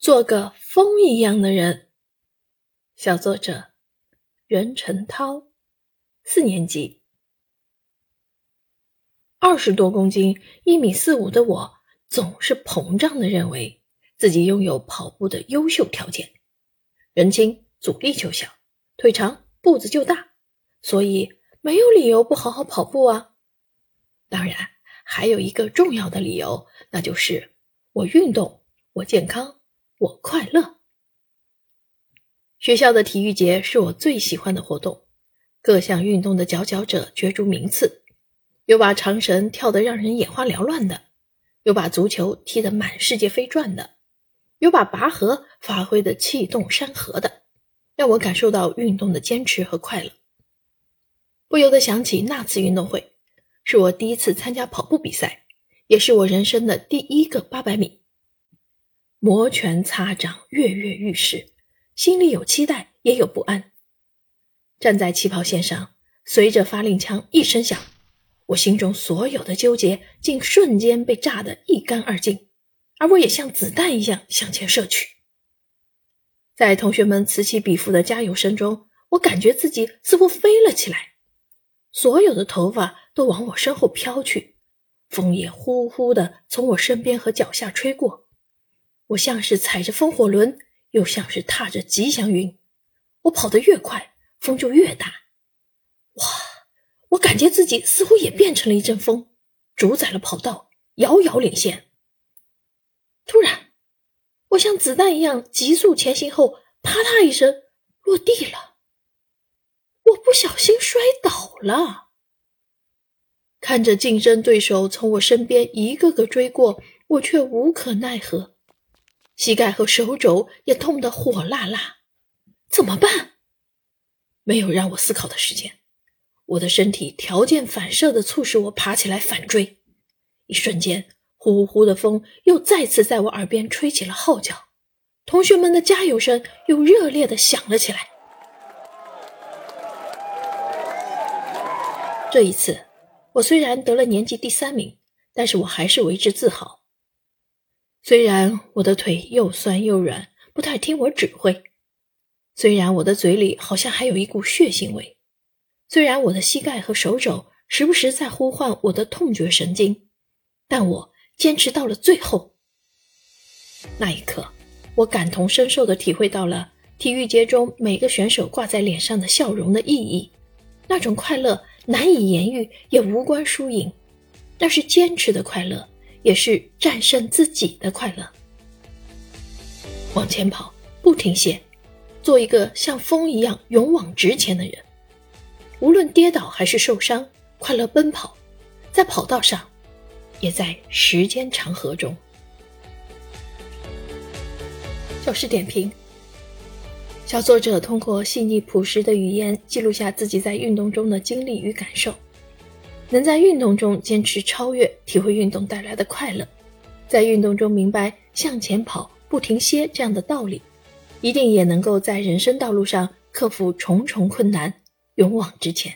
做个风一样的人。小作者任晨涛，四年级。二十多公斤、一米四五的我，总是膨胀的认为自己拥有跑步的优秀条件：人轻、阻力就小、腿长、步子就大，所以没有理由不好好跑步啊。当然，还有一个重要的理由，那就是我运动，我健康。我快乐。学校的体育节是我最喜欢的活动，各项运动的佼佼者角逐名次，有把长绳跳得让人眼花缭乱的，有把足球踢得满世界飞转的，有把拔河发挥的气动山河的，让我感受到运动的坚持和快乐。不由得想起那次运动会，是我第一次参加跑步比赛，也是我人生的第一个八百米。摩拳擦掌，跃跃欲试，心里有期待，也有不安。站在起跑线上，随着发令枪一声响，我心中所有的纠结竟瞬间被炸得一干二净，而我也像子弹一样向前射去。在同学们此起彼伏的加油声中，我感觉自己似乎飞了起来，所有的头发都往我身后飘去，风也呼呼地从我身边和脚下吹过。我像是踩着风火轮，又像是踏着吉祥云。我跑得越快，风就越大。哇！我感觉自己似乎也变成了一阵风，主宰了跑道，遥遥领先。突然，我像子弹一样急速前行后，啪嗒一声落地了。我不小心摔倒了。看着竞争对手从我身边一个个追过，我却无可奈何。膝盖和手肘也痛得火辣辣，怎么办？没有让我思考的时间，我的身体条件反射的促使我爬起来反追。一瞬间，呼呼的风又再次在我耳边吹起了号角，同学们的加油声又热烈的响了起来。这一次，我虽然得了年级第三名，但是我还是为之自豪。虽然我的腿又酸又软，不太听我指挥；虽然我的嘴里好像还有一股血腥味；虽然我的膝盖和手肘时不时在呼唤我的痛觉神经，但我坚持到了最后。那一刻，我感同身受地体会到了体育节中每个选手挂在脸上的笑容的意义。那种快乐难以言喻，也无关输赢，那是坚持的快乐。也是战胜自己的快乐。往前跑，不停歇，做一个像风一样勇往直前的人。无论跌倒还是受伤，快乐奔跑，在跑道上，也在时间长河中。教师点评：小作者通过细腻朴实的语言，记录下自己在运动中的经历与感受。能在运动中坚持超越，体会运动带来的快乐，在运动中明白向前跑不停歇这样的道理，一定也能够在人生道路上克服重重困难，勇往直前。